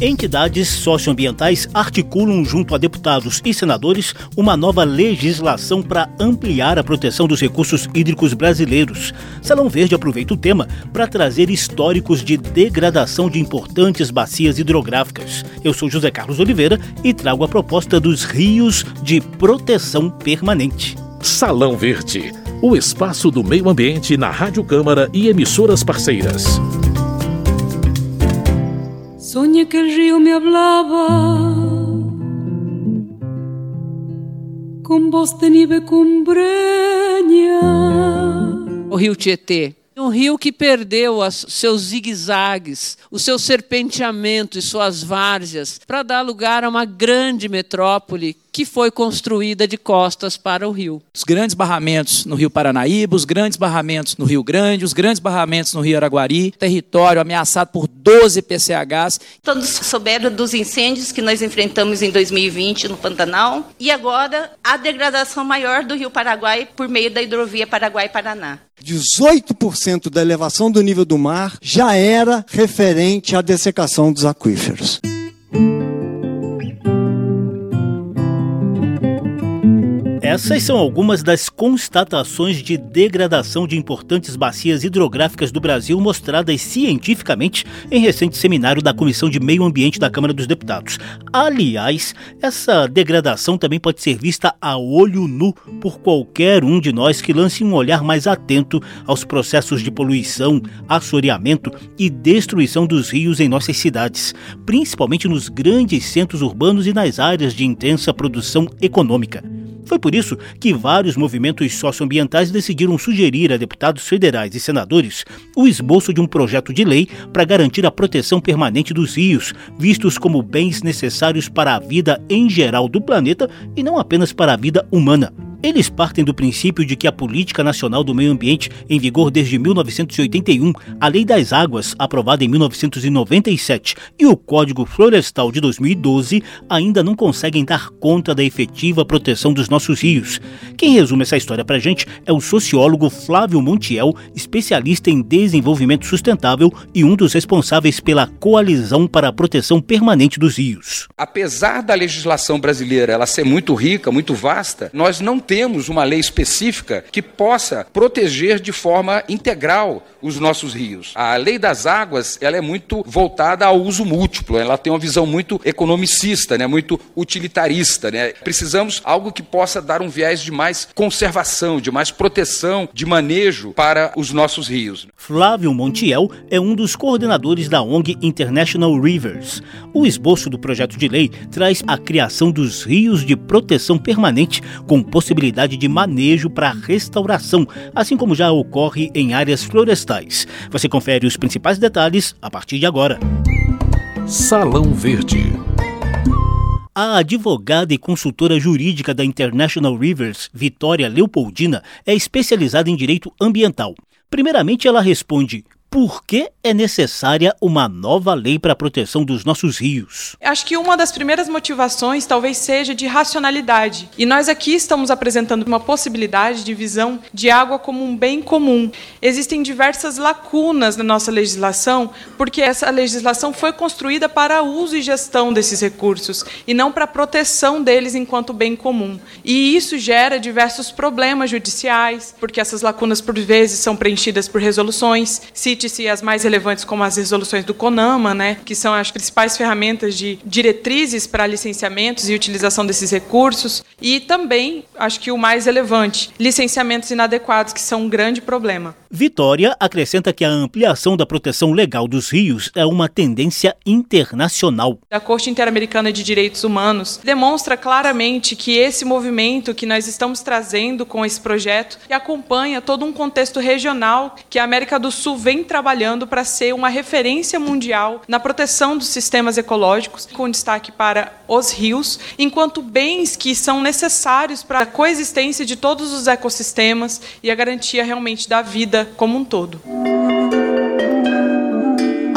Entidades socioambientais articulam junto a deputados e senadores uma nova legislação para ampliar a proteção dos recursos hídricos brasileiros. Salão Verde aproveita o tema para trazer históricos de degradação de importantes bacias hidrográficas. Eu sou José Carlos Oliveira e trago a proposta dos rios de proteção permanente. Salão Verde, o espaço do meio ambiente na Rádio Câmara e emissoras parceiras. Soñé que el río me hablaba con voz de nieve cumbreña. O rio Tietê um rio que perdeu seus zigue-zagues, o seu serpenteamento e suas várzeas para dar lugar a uma grande metrópole que foi construída de costas para o rio. Os grandes barramentos no Rio Paranaíba, os grandes barramentos no Rio Grande, os grandes barramentos no Rio Araguari, território ameaçado por 12 PCHs. Todos souberam dos incêndios que nós enfrentamos em 2020 no Pantanal e agora a degradação maior do Rio Paraguai por meio da hidrovia Paraguai-Paraná. 18% da elevação do nível do mar já era referente à dessecação dos aquíferos. Essas são algumas das constatações de degradação de importantes bacias hidrográficas do Brasil mostradas cientificamente em recente seminário da Comissão de Meio Ambiente da Câmara dos Deputados. Aliás, essa degradação também pode ser vista a olho nu por qualquer um de nós que lance um olhar mais atento aos processos de poluição, assoreamento e destruição dos rios em nossas cidades, principalmente nos grandes centros urbanos e nas áreas de intensa produção econômica. Foi por isso que vários movimentos socioambientais decidiram sugerir a deputados federais e senadores o esboço de um projeto de lei para garantir a proteção permanente dos rios, vistos como bens necessários para a vida em geral do planeta e não apenas para a vida humana. Eles partem do princípio de que a Política Nacional do Meio Ambiente, em vigor desde 1981, a Lei das Águas, aprovada em 1997, e o Código Florestal de 2012 ainda não conseguem dar conta da efetiva proteção dos nossos rios. Quem resume essa história pra gente é o sociólogo Flávio Montiel, especialista em desenvolvimento sustentável e um dos responsáveis pela Coalizão para a Proteção Permanente dos Rios. Apesar da legislação brasileira ela ser muito rica, muito vasta, nós não temos uma lei específica que possa proteger de forma integral os nossos rios. A lei das águas ela é muito voltada ao uso múltiplo, ela tem uma visão muito economicista, né, muito utilitarista. Né? Precisamos algo que possa dar um viés de mais conservação, de mais proteção, de manejo para os nossos rios. Flávio Montiel é um dos coordenadores da ONG International Rivers. O esboço do projeto de lei traz a criação dos rios de proteção permanente com possibilidade possibilidade de manejo para restauração, assim como já ocorre em áreas florestais. Você confere os principais detalhes a partir de agora. Salão Verde. A advogada e consultora jurídica da International Rivers, Vitória Leopoldina, é especializada em direito ambiental. Primeiramente, ela responde por que é necessária uma nova lei para a proteção dos nossos rios? Acho que uma das primeiras motivações talvez seja de racionalidade. E nós aqui estamos apresentando uma possibilidade de visão de água como um bem comum. Existem diversas lacunas na nossa legislação, porque essa legislação foi construída para uso e gestão desses recursos e não para proteção deles enquanto bem comum. E isso gera diversos problemas judiciais, porque essas lacunas por vezes são preenchidas por resoluções. Se cite-se as mais relevantes como as resoluções do CONAMA, né, que são as principais ferramentas de diretrizes para licenciamentos e utilização desses recursos, e também, acho que o mais relevante, licenciamentos inadequados, que são um grande problema. Vitória acrescenta que a ampliação da proteção legal dos rios é uma tendência internacional. A Corte Interamericana de Direitos Humanos demonstra claramente que esse movimento que nós estamos trazendo com esse projeto acompanha todo um contexto regional que a América do Sul vem trabalhando para ser uma referência mundial na proteção dos sistemas ecológicos, com destaque para os rios, enquanto bens que são necessários para a coexistência de todos os ecossistemas e a garantia realmente da vida como um todo.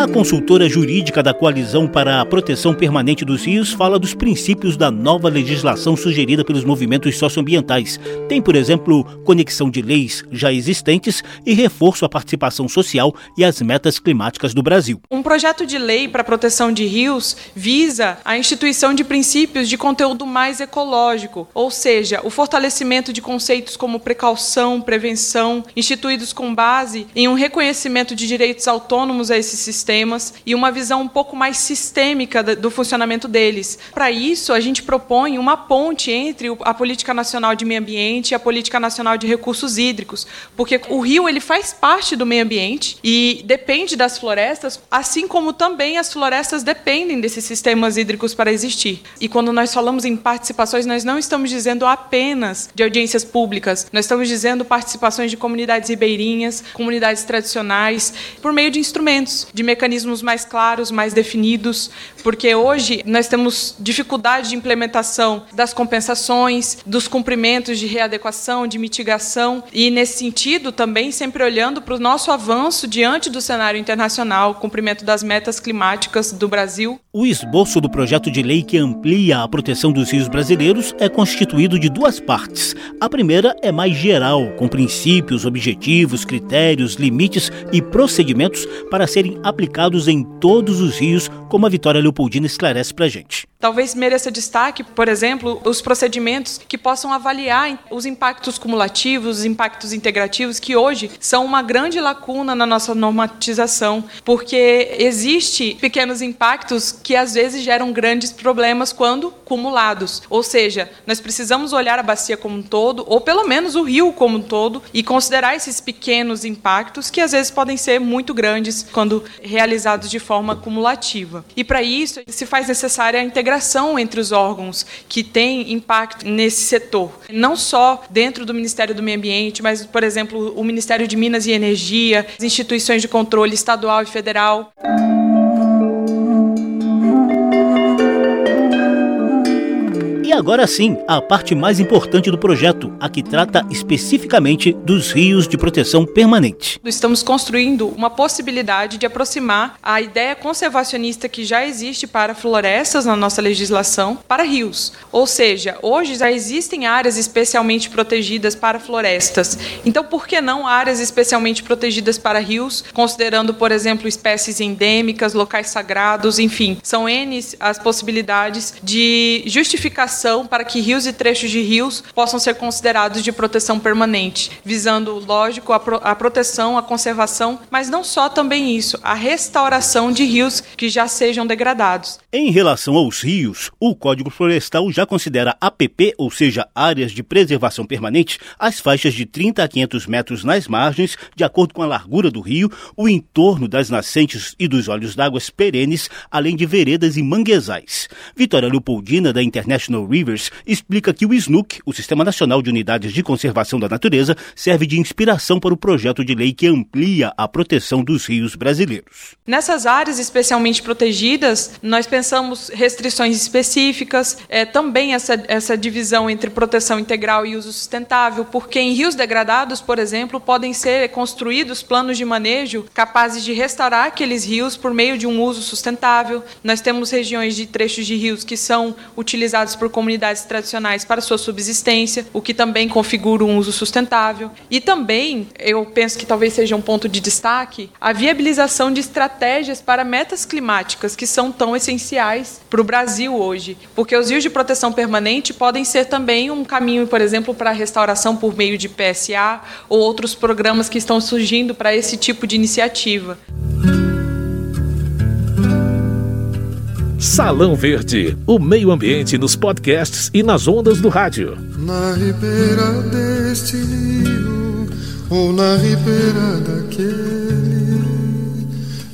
A consultora jurídica da Coalizão para a Proteção Permanente dos Rios fala dos princípios da nova legislação sugerida pelos movimentos socioambientais. Tem, por exemplo, conexão de leis já existentes e reforço à participação social e às metas climáticas do Brasil. Um projeto de lei para a proteção de rios visa a instituição de princípios de conteúdo mais ecológico, ou seja, o fortalecimento de conceitos como precaução, prevenção, instituídos com base em um reconhecimento de direitos autônomos a esses sistemas e uma visão um pouco mais sistêmica do funcionamento deles. Para isso, a gente propõe uma ponte entre a Política Nacional de Meio Ambiente e a Política Nacional de Recursos Hídricos, porque o rio ele faz parte do meio ambiente e depende das florestas, assim como também as florestas dependem desses sistemas hídricos para existir. E quando nós falamos em participações, nós não estamos dizendo apenas de audiências públicas, nós estamos dizendo participações de comunidades ribeirinhas, comunidades tradicionais, por meio de instrumentos, de mecanismos mais claros, mais definidos, porque hoje nós temos dificuldade de implementação das compensações, dos cumprimentos de readequação, de mitigação, e nesse sentido também sempre olhando para o nosso avanço diante do cenário internacional, cumprimento das metas climáticas do Brasil. O esboço do projeto de lei que amplia a proteção dos rios brasileiros é constituído de duas partes. A primeira é mais geral, com princípios, objetivos, critérios, limites e procedimentos para serem aplicados em todos os rios, como a Vitória Leopoldina esclarece para a gente. Talvez mereça destaque, por exemplo, os procedimentos que possam avaliar os impactos cumulativos, os impactos integrativos, que hoje são uma grande lacuna na nossa normatização, porque existe pequenos impactos que às vezes geram grandes problemas quando cumulados. Ou seja, nós precisamos olhar a bacia como um todo, ou pelo menos o rio como um todo, e considerar esses pequenos impactos que às vezes podem ser muito grandes quando realizados de forma cumulativa. E para isso se faz necessária a integração integração entre os órgãos que têm impacto nesse setor. Não só dentro do Ministério do Meio Ambiente, mas, por exemplo, o Ministério de Minas e Energia, as instituições de controle estadual e federal. Agora sim, a parte mais importante do projeto, a que trata especificamente dos rios de proteção permanente. Estamos construindo uma possibilidade de aproximar a ideia conservacionista que já existe para florestas na nossa legislação para rios. Ou seja, hoje já existem áreas especialmente protegidas para florestas. Então, por que não áreas especialmente protegidas para rios, considerando, por exemplo, espécies endêmicas, locais sagrados, enfim, são N as possibilidades de justificação para que rios e trechos de rios possam ser considerados de proteção permanente, visando, lógico, a, pro, a proteção, a conservação, mas não só também isso, a restauração de rios que já sejam degradados. Em relação aos rios, o Código Florestal já considera APP, ou seja, áreas de preservação permanente, as faixas de 30 a 500 metros nas margens, de acordo com a largura do rio, o entorno das nascentes e dos olhos d'água perenes, além de veredas e manguezais. Vitória Leopoldina, da International Rivers, explica que o SNUC, o Sistema Nacional de Unidades de Conservação da Natureza, serve de inspiração para o projeto de lei que amplia a proteção dos rios brasileiros. Nessas áreas especialmente protegidas, nós pensamos restrições específicas, é, também essa, essa divisão entre proteção integral e uso sustentável, porque em rios degradados, por exemplo, podem ser construídos planos de manejo capazes de restaurar aqueles rios por meio de um uso sustentável. Nós temos regiões de trechos de rios que são utilizados por comunidades tradicionais para sua subsistência, o que também configura um uso sustentável. E também, eu penso que talvez seja um ponto de destaque, a viabilização de estratégias para metas climáticas que são tão essenciais para o Brasil hoje, porque os rios de proteção permanente podem ser também um caminho, por exemplo, para a restauração por meio de PSA ou outros programas que estão surgindo para esse tipo de iniciativa. Salão Verde, o meio ambiente nos podcasts e nas ondas do rádio. Na ribeira deste rio ou na ribeira daquele,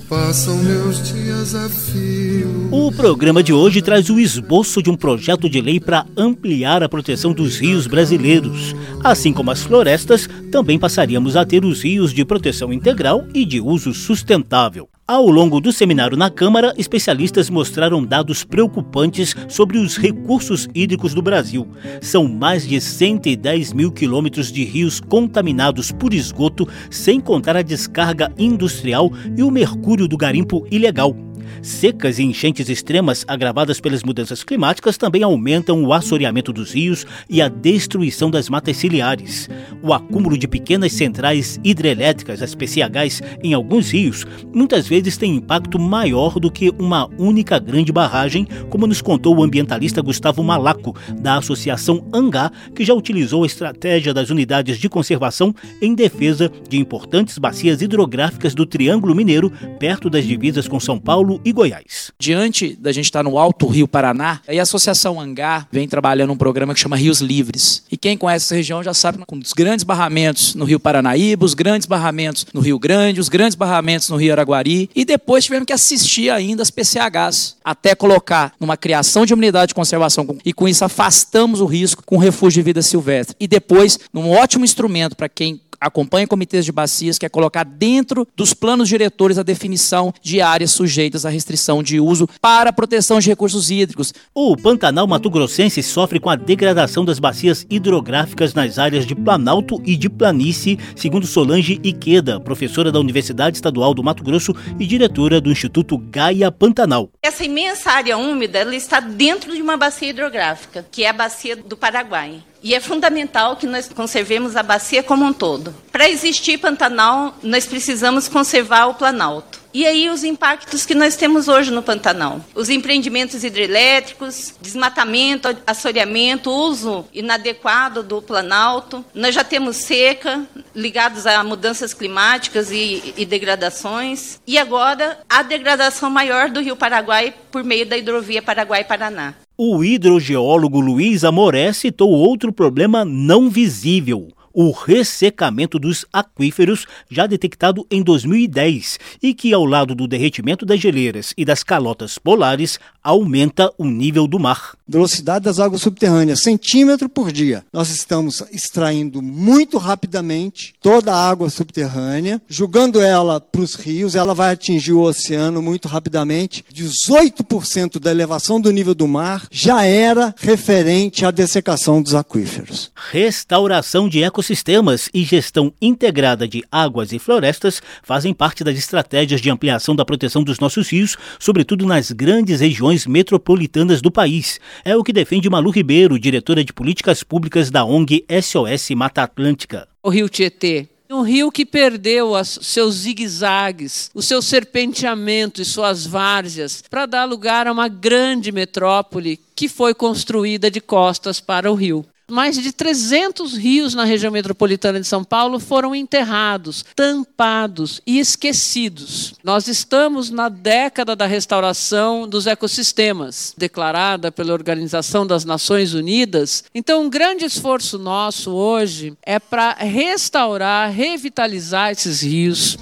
passam meus dias a fio O programa de hoje traz o esboço de um projeto de lei para ampliar a proteção dos rios brasileiros. Assim como as florestas, também passaríamos a ter os rios de proteção integral e de uso sustentável. Ao longo do seminário na Câmara, especialistas mostraram dados preocupantes sobre os recursos hídricos do Brasil. São mais de 110 mil quilômetros de rios contaminados por esgoto, sem contar a descarga industrial e o mercúrio do garimpo ilegal. Secas e enchentes extremas agravadas pelas mudanças climáticas também aumentam o assoreamento dos rios e a destruição das matas ciliares. O acúmulo de pequenas centrais hidrelétricas, as PCHs, em alguns rios, muitas vezes tem impacto maior do que uma única grande barragem, como nos contou o ambientalista Gustavo Malaco, da Associação Angá, que já utilizou a estratégia das unidades de conservação em defesa de importantes bacias hidrográficas do Triângulo Mineiro, perto das divisas com São Paulo e Goiás. Diante da gente estar no Alto Rio Paraná, a Associação Hangar vem trabalhando um programa que chama Rios Livres. E quem conhece essa região já sabe com os grandes barramentos no Rio Paranaíba, os grandes barramentos no Rio Grande, os grandes barramentos no Rio Araguari, e depois tivemos que assistir ainda as PCHs, até colocar numa criação de unidade de conservação e com isso afastamos o risco com o refúgio de vida silvestre. E depois, num ótimo instrumento para quem acompanha comitês de bacias, que é colocar dentro dos planos diretores a definição de áreas sujeitas à restrição de uso para a proteção de recursos hídricos. O Pantanal Mato Grossense sofre com a degradação das bacias hidrográficas nas áreas de Planalto e de Planície, segundo Solange Iqueda, professora da Universidade Estadual do Mato Grosso e diretora do Instituto Gaia Pantanal. Essa imensa área úmida ela está dentro de uma bacia hidrográfica, que é a bacia do Paraguai. E é fundamental que nós conservemos a bacia como um todo. Para existir Pantanal, nós precisamos conservar o Planalto. E aí os impactos que nós temos hoje no Pantanal. Os empreendimentos hidrelétricos, desmatamento, assoreamento, uso inadequado do Planalto. Nós já temos seca ligados a mudanças climáticas e, e degradações. E agora a degradação maior do Rio Paraguai por meio da hidrovia Paraguai-Paraná. O hidrogeólogo Luiz Amoré citou outro problema não visível, o ressecamento dos aquíferos, já detectado em 2010, e que, ao lado do derretimento das geleiras e das calotas polares, aumenta o nível do mar. Velocidade das águas subterrâneas, centímetro por dia. Nós estamos extraindo muito rapidamente toda a água subterrânea, jogando ela para os rios, ela vai atingir o oceano muito rapidamente. 18% da elevação do nível do mar já era referente à dessecação dos aquíferos. Restauração de ecossistemas e gestão integrada de águas e florestas fazem parte das estratégias de ampliação da proteção dos nossos rios, sobretudo nas grandes regiões metropolitanas do país. É o que defende Malu Ribeiro, diretora de políticas públicas da ONG SOS Mata Atlântica. O Rio Tietê um rio que perdeu os seus zigue-zagues, o seu serpenteamento e suas várzeas para dar lugar a uma grande metrópole que foi construída de costas para o rio. Mais de 300 rios na região metropolitana de São Paulo foram enterrados, tampados e esquecidos. Nós estamos na década da restauração dos ecossistemas, declarada pela Organização das Nações Unidas. Então, um grande esforço nosso hoje é para restaurar, revitalizar esses rios.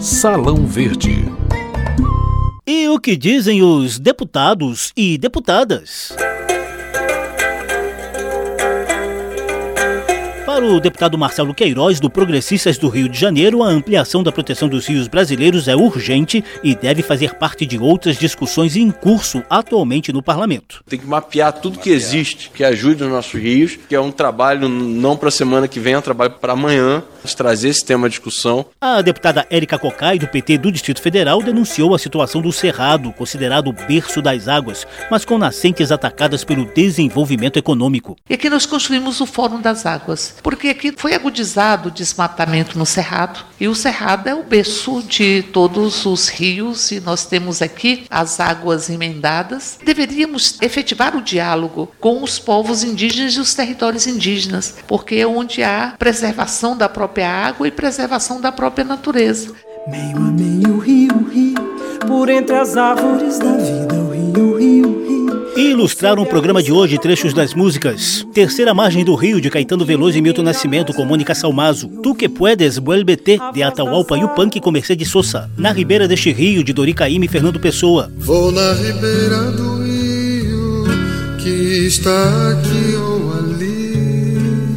Salão Verde. E o que dizem os deputados e deputadas? Para o deputado Marcelo Queiroz, do Progressistas do Rio de Janeiro, a ampliação da proteção dos rios brasileiros é urgente e deve fazer parte de outras discussões em curso atualmente no parlamento. Tem que mapear tudo que existe, que ajude os nossos rios, que é um trabalho não para a semana que vem, é um trabalho para amanhã, trazer esse tema à discussão. A deputada Érica Cocai, do PT do Distrito Federal, denunciou a situação do Cerrado, considerado o berço das águas, mas com nascentes atacadas pelo desenvolvimento econômico. E aqui nós construímos o Fórum das Águas porque aqui foi agudizado o desmatamento no Cerrado, e o Cerrado é o berço de todos os rios, e nós temos aqui as águas emendadas. Deveríamos efetivar o diálogo com os povos indígenas e os territórios indígenas, porque é onde há preservação da própria água e preservação da própria natureza. Meio a meio, rio, rio, por entre as árvores da vida, ilustraram o programa de hoje trechos das músicas Terceira Margem do Rio, de Caetano Veloso e Milton Nascimento, com Mônica Salmazo. Tu que puedes, vuelvete, de Atahualpa e o Punk, com Mercedes Sosa. Na Ribeira deste Rio, de Dori Caymmi e Fernando Pessoa. Vou na ribeira do rio, que está aqui.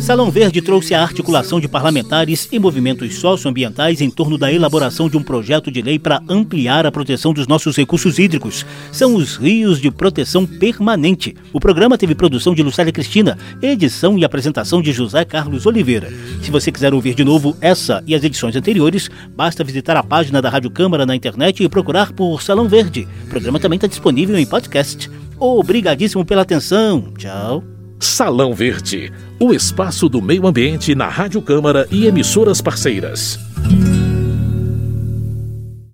Salão Verde trouxe a articulação de parlamentares e movimentos socioambientais em torno da elaboração de um projeto de lei para ampliar a proteção dos nossos recursos hídricos. São os rios de proteção permanente. O programa teve produção de Lucélia Cristina, edição e apresentação de José Carlos Oliveira. Se você quiser ouvir de novo essa e as edições anteriores, basta visitar a página da Rádio Câmara na internet e procurar por Salão Verde. O programa também está disponível em podcast. Obrigadíssimo pela atenção. Tchau. Salão Verde, o espaço do meio ambiente na Rádio Câmara e emissoras parceiras.